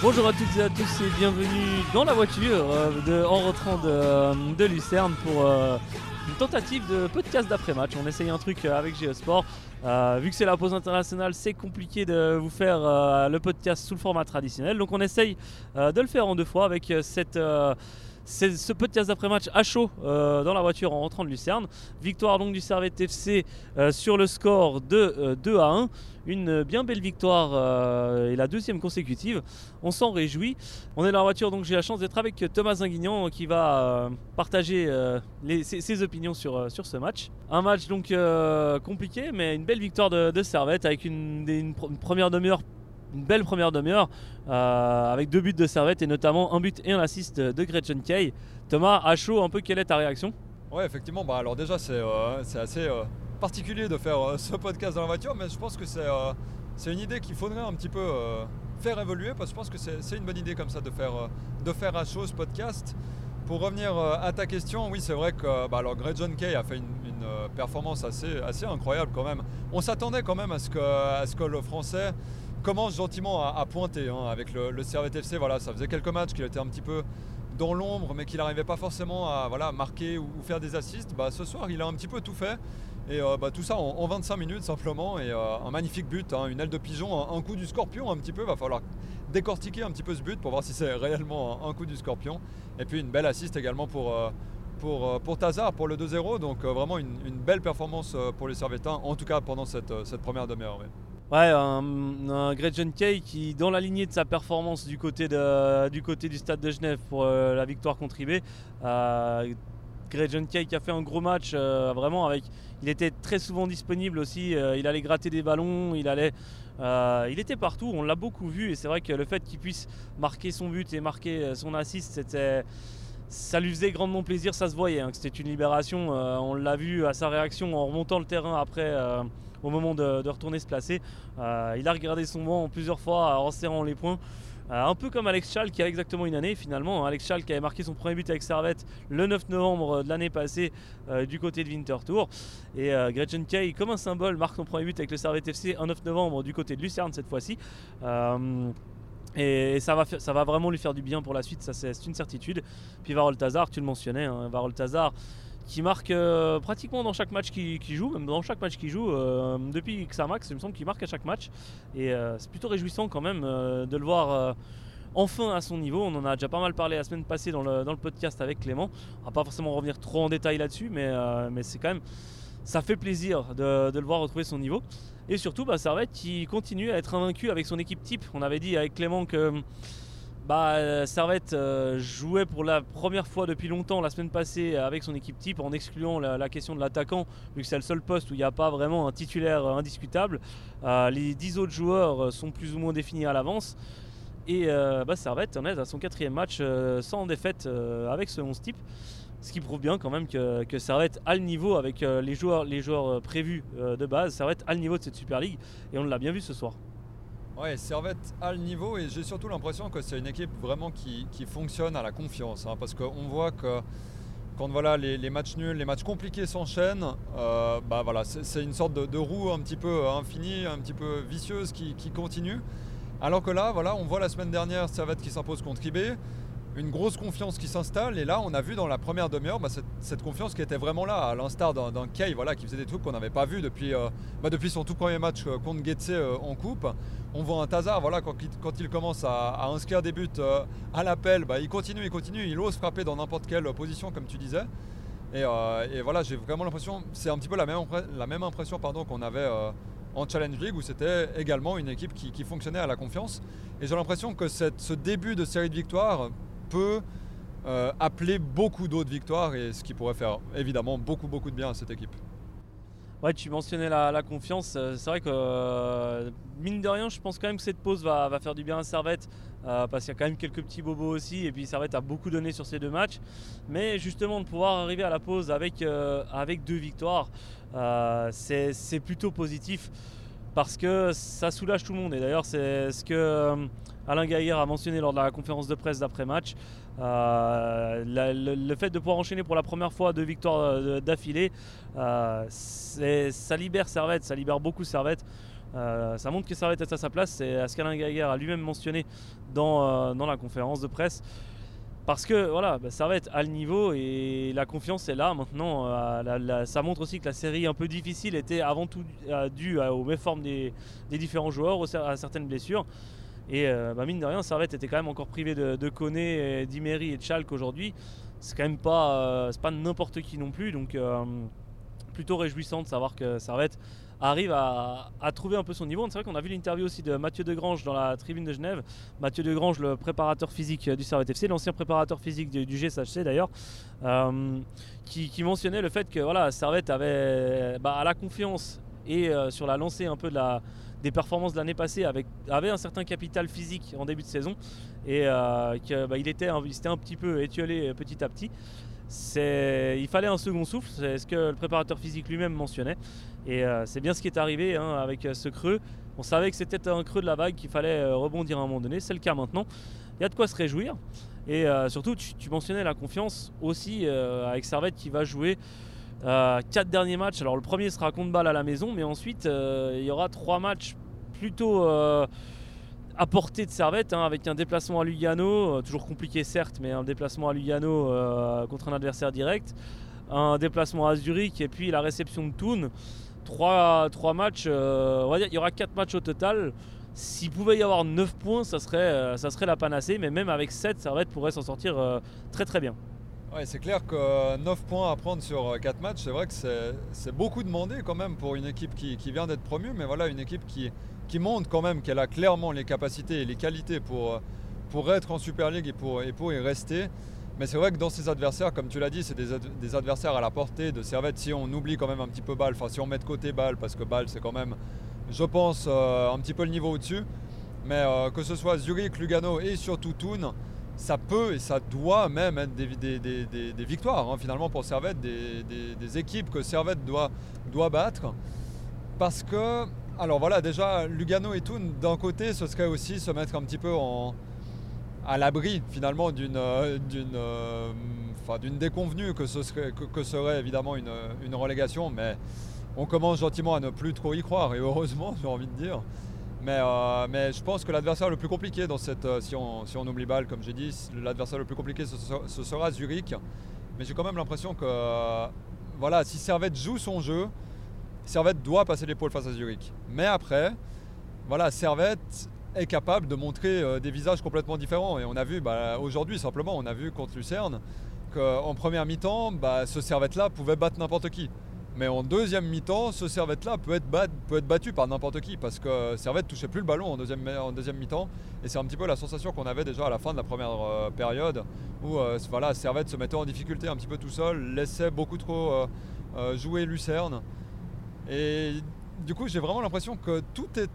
Bonjour à toutes et à tous et bienvenue dans la voiture euh, en rentrant de, de Lucerne pour euh, une tentative de podcast d'après-match. On essaye un truc euh, avec Geosport. Euh, vu que c'est la pause internationale, c'est compliqué de vous faire euh, le podcast sous le format traditionnel. Donc on essaye euh, de le faire en deux fois avec cette, c'est- ce podcast d'après-match à chaud euh, dans la voiture en rentrant de Lucerne. Victoire donc du Servette FC euh, sur le score de euh, 2 à 1. Une bien belle victoire euh, et la deuxième consécutive. On s'en réjouit. On est dans la voiture, donc j'ai la chance d'être avec Thomas Zinguignan qui va euh, partager euh, ses, opinions sur, euh, sur ce match. Un match donc euh, compliqué, mais une belle victoire de, Servette avec une première demi-heure. Une belle première demi-heure euh, avec deux buts de Servette et notamment un but et un assist de, Gretchen Kay. Thomas, à chaud, un peu quelle est ta réaction? Ouais, effectivement, bah alors déjà c'est euh, assez euh, particulier de faire ce podcast dans la voiture, mais je pense que c'est une idée qu'il faudrait un petit peu faire évoluer parce que je pense que c'est une bonne idée comme ça de faire, de faire à chaud ce podcast. Pour revenir à ta question, oui, c'est vrai que bah, alors Greg John Kay a fait une, performance assez, assez incroyable quand même. On s'attendait quand même à ce, que, à ce que le français commence gentiment à, pointer hein, avec le, le Servette FC. Voilà, ça faisait quelques matchs qu'il était un petit peu dans l'ombre, mais qu'il n'arrivait pas forcément à voilà, marquer ou, faire des assists. Bah, ce soir, il a un petit peu tout fait. Et euh, bah, tout ça en, en 25 minutes simplement. Et euh, un magnifique but, hein, une aile de pigeon, un, coup du scorpion un petit peu. Va falloir décortiquer un petit peu ce but pour voir si c'est réellement un, coup du scorpion. Et puis une belle assist également pour, euh, pour, pour Tazar pour le 2-0. Donc vraiment une, belle performance pour les Servettins, en tout cas pendant cette, cette première demi-heure. Ouais, un, un Gretchen Kay qui, dans la lignée de sa performance du côté, du, stade de Genève pour euh, la victoire contre IB, euh, Gretchen Kay qui a fait un gros match, euh, vraiment avec. Il était très souvent disponible aussi, euh, il allait gratter des ballons, il allait. il était partout, on l'a beaucoup vu et c'est vrai que le fait qu'il puisse marquer son but et marquer son assist. Ça lui faisait grandement plaisir, ça se voyait, hein, c'était une libération. on l'a vu à sa réaction en remontant le terrain après, au moment de, retourner se placer. Euh, il a regardé son banc plusieurs fois en serrant les poings. Euh, un peu comme Alex Schall qui a exactement une année finalement. Alex Schall qui avait marqué son premier but avec Servette le 9 novembre de l'année passée euh, du côté de Winterthur. Et euh, Gretchen Kay, comme un symbole, marque son premier but avec le Servette FC un 9 novembre du côté de Lucerne cette fois-ci. Euh, et ça va, ça va vraiment lui faire du bien pour la suite, ça c'est une certitude. Puis Varol Tazar, tu le mentionnais, hein, Varol Tazar qui marque euh, pratiquement dans chaque match qu'il joue, même dans chaque match qu'il joue, euh, depuis Xamax, il me semble qu'il marque à chaque match. Et euh, c'est plutôt réjouissant quand même euh, de le voir enfin à son niveau. On en a déjà pas mal parlé la semaine passée dans le, dans le podcast avec Clément. On va pas forcément revenir trop en détail là-dessus, mais, mais c'est quand même. Ça fait plaisir de, de le voir retrouver son niveau. Et surtout, bah, Servette qui continue à être invaincu avec son équipe type. On avait dit avec Clément que bah, euh, Servette euh, jouait pour la première fois depuis longtemps la semaine passée avec son équipe type en excluant la, question de l'attaquant, vu que c'est le seul poste où il n'y a pas vraiment un titulaire euh, indiscutable. Euh, les 10 autres joueurs euh, sont plus ou moins définis à l'avance. Et euh, bah, Servette en est à son quatrième match euh, sans défaite euh, avec ce 11 type. Ce qui prouve bien quand même que, Servette a le niveau avec euh, les joueurs, les joueurs euh, prévus euh, de base. Servette a le niveau de cette Super League et on l'a bien vu ce soir. Ouais, Servette a le niveau et j'ai surtout l'impression que c'est une équipe vraiment qui, fonctionne à la confiance. hein, parce qu'on voit que quand voilà, les, matchs nuls, les matchs compliqués s'enchaînent, euh, bah voilà, c'est une sorte de, roue un petit peu infinie, un petit peu vicieuse qui, continue. Alors que là, voilà, on voit la semaine dernière Servette qui s'impose contre IB, une grosse confiance qui s'installe. Et là, on a vu dans la première demi-heure bah, cette, confiance qui était vraiment là, à l'instar d'un Kay voilà, qui faisait des trucs qu'on n'avait pas vu depuis, euh, bah, depuis son tout premier match euh, contre Getse euh, en coupe. On voit un Tazar, voilà, quand, quand il commence à, inscrire des buts euh, à l'appel, bah, il continue, il continue, il ose frapper dans n'importe quelle position, comme tu disais. Et, voilà, j'ai vraiment l'impression, c'est un petit peu la même, la même impression pardon, qu'on avait en Challenge League, où c'était également une équipe qui, fonctionnait à la confiance. Et j'ai l'impression que ce début de série de victoires peut euh, appeler beaucoup d'autres victoires, et ce qui pourrait faire évidemment beaucoup, beaucoup de bien à cette équipe. Ouais, tu mentionnais la, confiance. Euh, C'est vrai que, euh, mine de rien, je pense quand même que cette pause va, faire du bien à Servette. parce qu'il y a quand même quelques petits bobos aussi. Et puis Servette a beaucoup donné sur ces deux matchs. Mais justement, de pouvoir arriver à la pause avec, avec deux victoires, c'est plutôt positif. parce que ça soulage tout le monde. Et d'ailleurs, c'est ce que Alain Gaillard a mentionné lors de la conférence de presse d'après-match. Euh, le, fait de pouvoir enchaîner pour la première fois deux victoires euh, d'affilée, ça libère Servette, ça libère beaucoup Servette. ça montre que Servette est à sa place, c'est ce qu'Alain Gaillard a lui-même mentionné dans, dans la conférence de presse. Parce que voilà, bah, être à le niveau et la confiance est là maintenant. Euh, ça montre aussi que la série un peu difficile était avant tout euh, due aux méformes des, des différents joueurs, à certaines blessures. Et euh, bah, mine de rien, Servette était quand même encore privé de, de Koné, d'Imery et de Schalke aujourd'hui. C'est quand même pas, pas n'importe qui non plus. Donc plutôt réjouissant de savoir que Servette arrive à, trouver un peu son niveau. C'est vrai qu'on a vu l'interview aussi de Mathieu Degrange dans la tribune de Genève. Mathieu Degrange, le préparateur physique du Servette FC, l'ancien préparateur physique du, GSHC d'ailleurs, euh, qui, mentionnait le fait que voilà, Servette avait bah, à la confiance et euh, sur la lancée un peu de la, des performances de l'année passée avec, avait un certain capital physique en début de saison et euh, bah, était, il s'était un petit peu étiolé petit à petit il fallait un second souffle, c'est ce que le préparateur physique lui-même mentionnait. Et euh, c'est bien ce qui est arrivé hein, avec euh, ce creux. On savait que c'était un creux de la vague, qu'il fallait euh, rebondir à un moment donné. C'est le cas maintenant. Il y a de quoi se réjouir. Et surtout, tu, mentionnais la confiance aussi avec Servette qui va jouer quatre derniers matchs. Alors le premier sera contre balle à la maison, mais ensuite il y aura trois matchs plutôt à portée de Servette, hein, avec un déplacement à Lugano, euh, toujours compliqué certes, mais un déplacement à Lugano euh, contre un adversaire direct, un déplacement à Zurich et puis la réception de Thun. Trois, trois matchs, euh, on va dire, il y aura quatre matchs au total. S'il pouvait y avoir 9 points, ça serait, ça serait la panacée, mais même avec 7, Servette pourrait s'en sortir très très bien. Ouais, c'est clair que 9 points à prendre sur 4 matchs, c'est vrai que c'est beaucoup demandé quand même pour une équipe qui, vient d'être promue, mais voilà, une équipe qui, montre quand même qu'elle a clairement les capacités et les qualités pour, pour être en Super League et pour, et pour y rester. Mais c'est vrai que dans ces adversaires, comme tu l'as dit, c'est des, adversaires à la portée de Servette. Si on oublie quand même un petit peu Bâle, enfin si on met de côté Bâle, parce que Bâle c'est quand même, je pense, euh, un petit peu le niveau au-dessus. Mais euh, que ce soit Zurich, Lugano et surtout Thun, ça peut et ça doit même être des, victoires hein, finalement pour Servette, des, équipes que Servette doit, battre. Parce que alors voilà, déjà, Lugano et Thun, d'un côté, ce serait aussi se mettre un petit peu à l'abri finalement d'une euh, euh, d'une déconvenue que, ce serait, évidemment une, relégation, mais on commence gentiment à ne plus trop y croire, et heureusement, j'ai envie de dire. Mais, euh, mais je pense que l'adversaire le plus compliqué dans cette, si on, si on oublie Bâle, comme j'ai dit, l'adversaire le plus compliqué ce, sera Zurich. Mais j'ai quand même l'impression que voilà, si Servette joue son jeu, Servette doit passer l'épaule face à Zurich. Mais après, voilà, Servette est capable de montrer euh, des visages complètement différents. Et on a vu bah, aujourd'hui simplement, on a vu contre Lucerne qu'en première mi-temps, bah, ce Servette-là pouvait battre n'importe qui. Mais en deuxième mi-temps, ce Servette-là peut, être battu par n'importe qui parce que Servette touchait plus le ballon en deuxième, mi-temps. Et c'est un petit peu la sensation qu'on avait déjà à la fin de la première euh, période où euh, voilà, Servette se mettait en difficulté un petit peu tout seul, laissait beaucoup trop jouer Lucerne. Et du coup, j'ai vraiment l'impression que tout est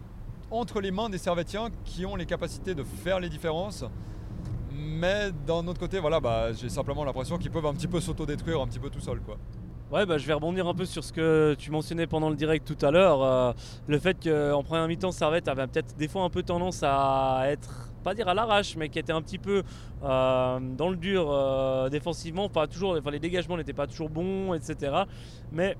entre les mains des Servetiens qui ont les capacités de faire les différences. Mais d'un autre côté, voilà, bah, j'ai simplement l'impression qu'ils peuvent un petit peu s'autodétruire un petit peu tout seul. Quoi. Ouais, bah, je vais rebondir un peu sur ce que tu mentionnais pendant le direct tout à l'heure. Euh, le fait qu'en première mi-temps, Servette avait peut-être des fois un peu tendance à être, pas dire à l'arrache, mais qui était un petit peu euh, dans le dur euh, défensivement. Pas toujours, enfin, les dégagements n'étaient pas toujours bons, etc. Mais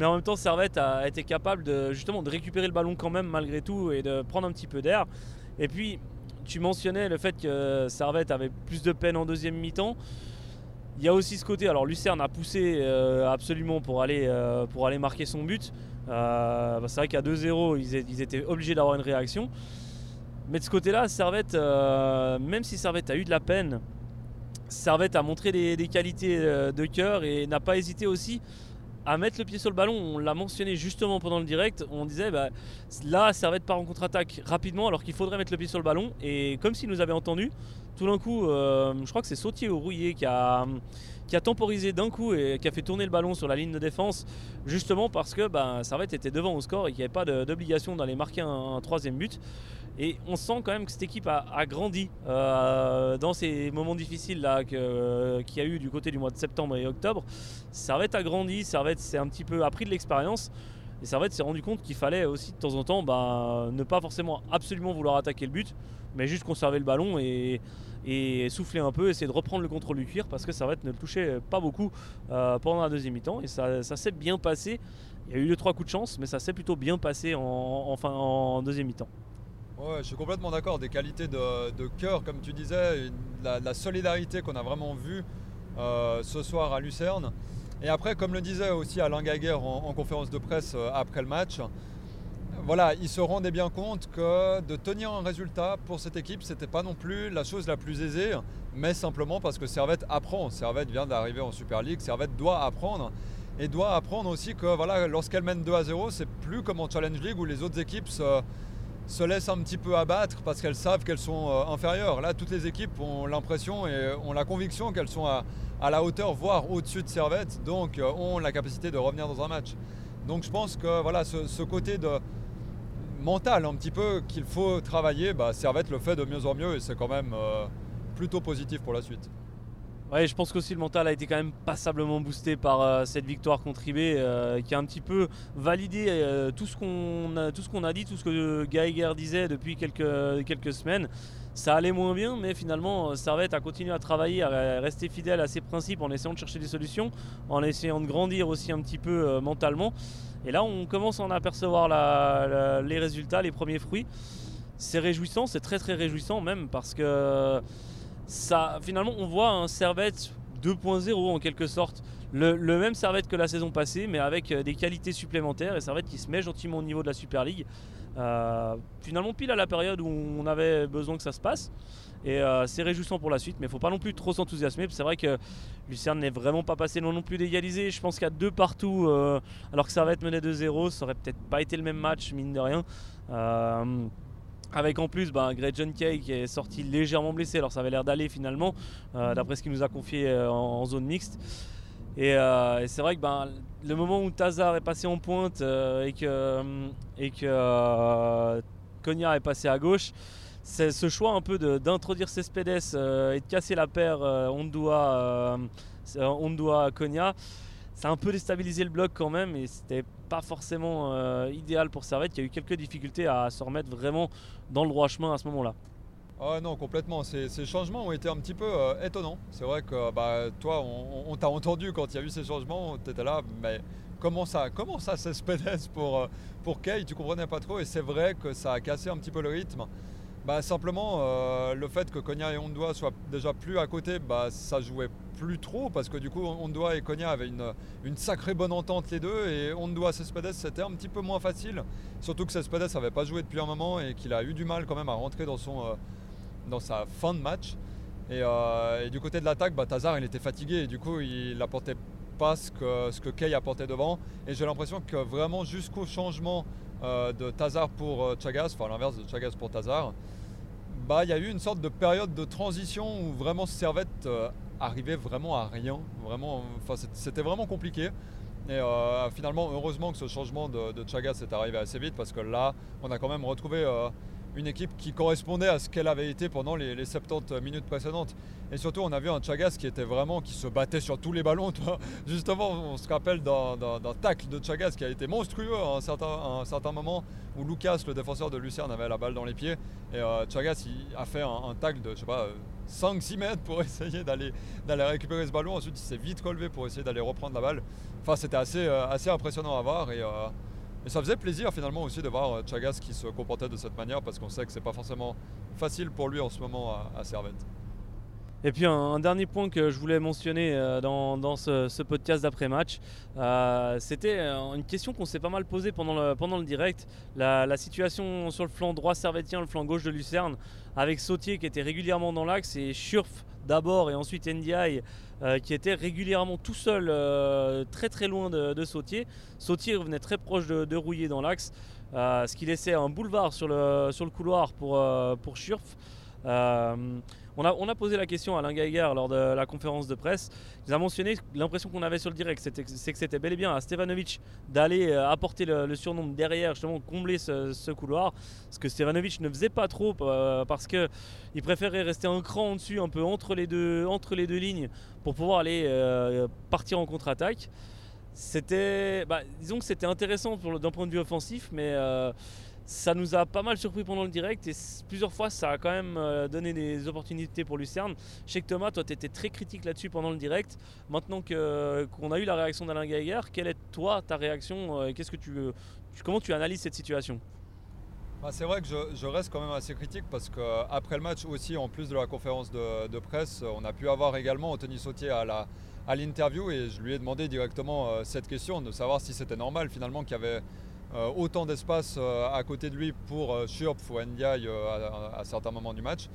en même temps, Servette a été capable de justement de récupérer le ballon quand même malgré tout et de prendre un petit peu d'air. Et puis, tu mentionnais le fait que Servette avait plus de peine en deuxième mi-temps. Il y a aussi ce côté, alors Lucerne a poussé euh, absolument pour aller, euh, pour aller marquer son but. Euh, bah, c'est vrai qu'à 2-0, ils, étaient obligés d'avoir une réaction. Mais de ce côté-là, Servette, même si Servette a eu de la peine, Servette a montré des, des qualités de cœur et n'a pas hésité aussi à mettre le pied sur le ballon. On l'a mentionné justement pendant le direct. On disait bah, là, Servette part en contre-attaque rapidement alors qu'il faudrait mettre le pied sur le ballon. Et comme s'il nous avait entendu, tout d'un coup, euh, je crois que c'est Sautier ou Rouillé qui a, qui a temporisé d'un coup et qui a fait tourner le ballon sur la ligne de défense, justement parce que bah, Servette était devant au score et qu'il n'y avait pas d'obligation d'aller marquer un, troisième but. Et on sent quand même que cette équipe a, grandi euh, dans ces moments difficiles là qu'il y a eu du côté du mois de septembre et octobre. Servette a grandi, Servette s'est un petit peu appris de l'expérience. Et Servette s'est rendu compte qu'il fallait aussi de temps en temps bah, ne pas forcément absolument vouloir attaquer le but, mais juste conserver le ballon et, souffler un peu, essayer de reprendre le contrôle du cuir parce que Servette ne le touchait pas beaucoup euh, pendant la deuxième mi-temps et ça, s'est bien passé. Il y a eu deux trois coups de chance, mais ça s'est plutôt bien passé en, en deuxième mi-temps. Ouais, je suis complètement d'accord. Des qualités de, cœur, comme tu disais, la, solidarité qu'on a vraiment vue euh, ce soir à Lucerne. Et après, comme le disait aussi Alain Gaguerre en, conférence de presse euh, après le match, voilà, il se rendait bien compte que de tenir un résultat pour cette équipe, c'était pas non plus la chose la plus aisée, mais simplement parce que Servette apprend. Servette vient d'arriver en Super League, Servette doit apprendre et doit apprendre aussi que voilà, lorsqu'elle mène 2 à 0, c'est plus comme en Challenge League où les autres équipes se, se laissent un petit peu abattre parce qu'elles savent qu'elles sont euh, inférieures. Là, toutes les équipes ont l'impression et ont la conviction qu'elles sont à, la hauteur, voire au-dessus de Servette, donc euh, ont la capacité de revenir dans un match. Donc je pense que voilà, ce, côté de mental un petit peu qu'il faut travailler, bah, Servette le fait de mieux en mieux et c'est quand même euh, plutôt positif pour la suite. Ouais, je pense qu'aussi le mental a été quand même passablement boosté par euh, cette victoire contre euh, qui a un petit peu validé tout ce qu'on a, dit, tout ce que Geiger disait depuis quelques semaines. Ça allait moins bien, mais finalement, Servette a continué à travailler, à rester fidèle à ses principes en essayant de chercher des solutions, en essayant de grandir aussi un petit peu mentalement. Et là, on commence à en apercevoir les résultats, les premiers fruits. C'est réjouissant, c'est très très réjouissant même parce que ça, finalement, on voit un Servette 2.0 en quelque sorte. Le, même Servette que la saison passée, mais avec euh, des qualités supplémentaires et Servette qui se met gentiment au niveau de la Super League. Euh, finalement, pile à la période où on avait besoin que ça se passe. Et euh, c'est réjouissant pour la suite, mais il faut pas non plus trop s'enthousiasmer. C'est vrai que Lucerne n'est vraiment pas passé non, non plus d'égaliser. Je pense qu'à deux partout, alors que Servette menait 2-0, ça aurait peut-être pas été le même match, mine de rien. Avec en plus ben, Greg John Kay qui est sorti légèrement blessé, alors ça avait l'air d'aller finalement, euh, d'après ce qu'il nous a confié euh, en, zone mixte. Euh, et, c'est vrai que ben, le moment où Tazar est passé en pointe et que, et que Konya est passé à gauche, c'est ce choix un peu d'introduire Cespedes et de casser la paire Ondua, Ondua Konya ça a un peu déstabilisé le bloc quand même et c'était pas forcément euh, idéal pour Servette. Y a eu quelques difficultés à se remettre vraiment dans le droit chemin à ce moment-là. Ah non, complètement. Ces, changements ont été un petit peu euh, étonnants. C'est vrai que bah, toi, on, t'a entendu quand il y a eu ces changements, tu étais là, mais comment ça, comment ça s'espède pour, euh, pour Kay? Tu comprenais pas trop et c'est vrai que ça a cassé un petit peu le rythme. Bah, simplement, le fait que Konya et Ondoa soient déjà plus à côté, bah, ça jouait plus trop parce que du coup Ondoa et Konya avaient une, une sacrée bonne entente les deux et Ondoa Cespedes c'était un petit peu moins facile surtout que Cespedes n'avait pas joué depuis un moment et qu'il a eu du mal quand même à rentrer dans, son, euh, dans sa fin de match euh, et, du côté de l'attaque bah, Tazar il était fatigué et du coup il apportait pas ce que, ce que Kay apportait devant et j'ai l'impression que vraiment jusqu'au changement euh, de Tazar pour Chagas, enfin l'inverse de Chagas pour Tazar bah, il y a eu une sorte de période de transition où vraiment Servette arrivait vraiment à rien. Vraiment, c'était vraiment compliqué. Et euh, finalement, heureusement que ce changement de, Chagas est arrivé assez vite parce que là, on a quand même retrouvé euh, une équipe qui correspondait à ce qu'elle avait été pendant les, 70 minutes précédentes. Et surtout, on a vu un Chagas qui était vraiment, qui se battait sur tous les ballons. Justement, on se rappelle d'un tacle de Chagas qui a été monstrueux à un certain, un moment où Lucas, le défenseur de Lucerne, avait la balle dans les pieds. Et euh, Chagas a fait un, tacle de, je sais pas, 5-6 mètres pour essayer d'aller récupérer ce ballon. Ensuite, il s'est vite relevé pour essayer d'aller reprendre la balle. Enfin, c'était assez, euh, assez impressionnant à voir. Et, euh, et, ça faisait plaisir finalement aussi de voir euh, Chagas qui se comportait de cette manière parce qu'on sait que c'est pas forcément facile pour lui en ce moment à, à Servette. Et puis un, dernier point que je voulais mentionner euh, dans, ce, podcast d'après-match, euh, c'était euh, une question qu'on s'est pas mal posée pendant le, pendant le direct. La, situation sur le flanc droit servetien, le flanc gauche de Lucerne, avec Sautier qui était régulièrement dans l'axe et Schurf d'abord et ensuite Ndiaye qui était régulièrement tout seul, très très loin de, Sautier. Sautier revenait très proche de, Rouillé dans l'axe, ce qui laissait un boulevard sur le, sur le couloir pour, pour Schurf. On a, posé la question à Alain Geiger lors de la conférence de presse. Il a mentionné l'impression qu'on avait sur le direct, c'est que c'était bel et bien à Stevanovic d'aller euh, apporter le, surnom derrière, justement combler ce, couloir. Ce que Stevanovic ne faisait pas trop euh, parce qu'il préférait rester un cran en dessus, un peu entre les deux, lignes, pour pouvoir aller euh, partir en contre-attaque. C'était, bah, disons que c'était intéressant d'un point de vue offensif, mais ça nous a pas mal surpris pendant le direct et plusieurs fois ça a quand même euh, donné des opportunités pour Lucerne. Je sais que Thomas, toi tu étais très critique là-dessus pendant le direct. Maintenant qu'on a eu la réaction d'Alain Geiger, quelle est toi ta réaction euh, Qu'est-ce que tu, Comment tu analyses cette situation? Bah, c'est vrai que je, reste quand même assez critique parce qu'après le match aussi, en plus de la conférence de, presse, on a pu avoir également Anthony Sautier à l'interview et je lui ai demandé directement euh, cette question de savoir si c'était normal finalement qu'il y avait euh, autant d'espace euh, à côté de lui pour euh, Schurpf ou Ndiaye à, certains moments du match.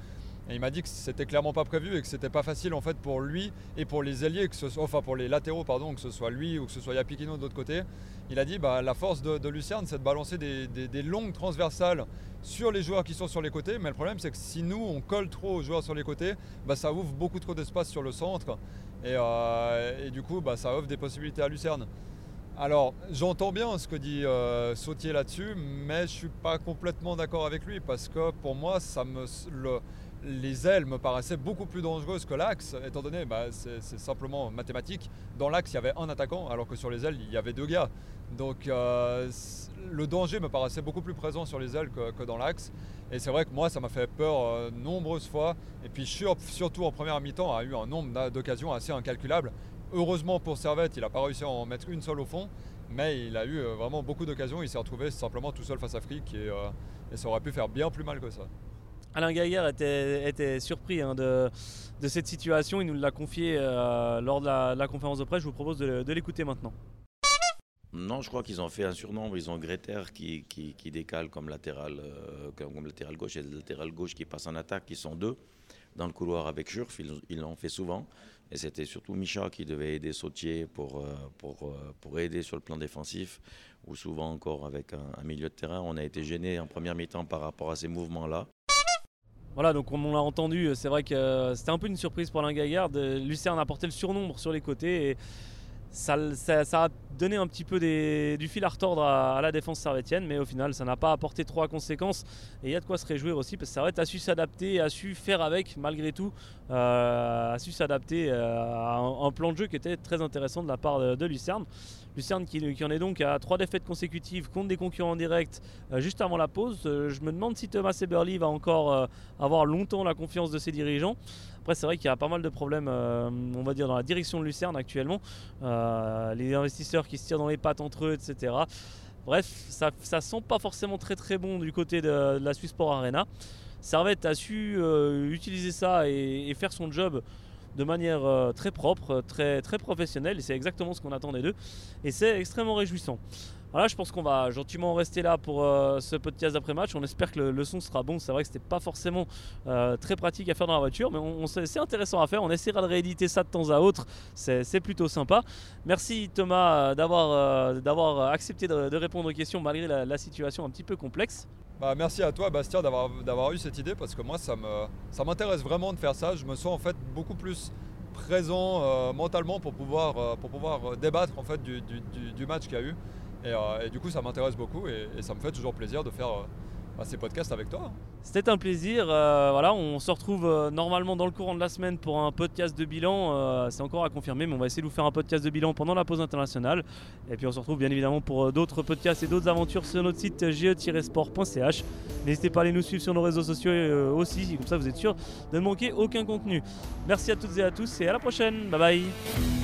Et il m'a dit que c'était clairement pas prévu et que c'était pas facile en fait pour lui et pour les ailiers, que enfin pour les latéraux pardon, que ce soit lui ou que ce soit Yapikino de l'autre côté. Il a dit bah, la force de, Lucerne c'est de balancer des, longues transversales sur les joueurs qui sont sur les côtés, mais le problème c'est que si nous on colle trop aux joueurs sur les côtés, bah, ça ouvre beaucoup trop d'espace sur le centre et, et du coup bah, ça offre des possibilités à Lucerne. Alors, j'entends bien ce que dit euh, Sautier là-dessus, mais je ne suis pas complètement d'accord avec lui parce que pour moi, les ailes me paraissaient beaucoup plus dangereuses que l'axe, étant donné, bah, c'est simplement mathématique. Dans l'axe, il y avait un attaquant, alors que sur les ailes, il y avait deux gars. Donc, euh, le danger me paraissait beaucoup plus présent sur les ailes que, dans l'axe. Et c'est vrai que moi, ça m'a fait peur euh, nombreuses fois. Et puis, surtout en première mi-temps, a eu un nombre d'occasions assez incalculable. Heureusement pour Servette, il n'a pas réussi à en mettre une seule au fond, mais il a eu euh, vraiment beaucoup d'occasions. Il s'est retrouvé simplement tout seul face à Frick euh, et, ça aurait pu faire bien plus mal que ça. Alain Gaillard était, surpris hein, de, cette situation. Il nous l'a confié euh, lors de la, conférence de presse. Je vous propose de, l'écouter maintenant. Non, je crois qu'ils ont fait un surnombre. Ils ont Greter qui, décale comme latéral, comme latéral gauche et le latéral gauche qui passe en attaque, qui sont deux dans le couloir avec Jurf. Ils l'ont fait souvent. Et c'était surtout Micha qui devait aider Sautier pour, euh, pour, euh, pour aider sur le plan défensif, ou souvent encore avec un, milieu de terrain. On a été gêné en première mi-temps par rapport à ces mouvements-là. Voilà, donc on l'a entendu, c'est vrai que euh, c'était un peu une surprise pour l'un Lucien a apporté le surnombre sur les côtés ça, a donné un petit peu du fil à retordre à, la défense servétienne, mais au final, ça n'a pas apporté trop à conséquence. Et il y a de quoi se réjouir aussi, parce que Servette a su s'adapter, a su faire avec, malgré tout, euh, a su s'adapter euh, à un, plan de jeu qui était très intéressant de la part de, Lucerne. Lucerne qui, en est donc à trois défaites consécutives contre des concurrents directs euh, juste avant la pause. je me demande si Thomas Eberly va encore avoir longtemps la confiance de ses dirigeants. Après, c'est vrai qu'il y a pas mal de problèmes, euh, on va dire, dans la direction de Lucerne actuellement. Euh, les investisseurs qui se tirent dans les pattes entre eux, etc. Bref, ça, ça sent pas forcément très très bon du côté de, la Swiss Sport Arena. Servette a su euh, utiliser ça et, faire son job de manière très propre, très, très professionnelle, et c'est exactement ce qu'on attendait d'eux, et c'est extrêmement réjouissant. Voilà, je pense qu'on va gentiment rester là pour euh, ce podcast d'après-match. On espère que le, son sera bon. C'est vrai que c'était pas forcément euh, très pratique à faire dans la voiture, mais c'est intéressant à faire. On essaiera de rééditer ça de temps à autre. C'est plutôt sympa. Merci Thomas euh, d'avoir accepté de, répondre aux questions malgré la, situation un petit peu complexe. Bah, merci à toi Bastien d'avoir eu cette idée parce que moi ça m'intéresse vraiment de faire ça. Je me sens en fait beaucoup plus présent mentalement pour pouvoir, pour pouvoir débattre en fait du, match qu'il y a eu. Euh, et, du coup, ça m'intéresse beaucoup et, ça me fait toujours plaisir de faire euh, ces podcasts avec toi. C'était un plaisir. Euh, voilà, on se retrouve normalement dans le courant de la semaine pour un podcast de bilan. c'est encore à confirmer, mais on va essayer de vous faire un podcast de bilan pendant la pause internationale. Et puis on se retrouve bien évidemment pour d'autres podcasts et d'autres aventures sur notre site ge-sport.ch. N'hésitez pas à aller nous suivre sur nos réseaux sociaux aussi, comme ça vous êtes sûr de ne manquer aucun contenu. Merci à toutes et à tous et à la prochaine. Bye bye.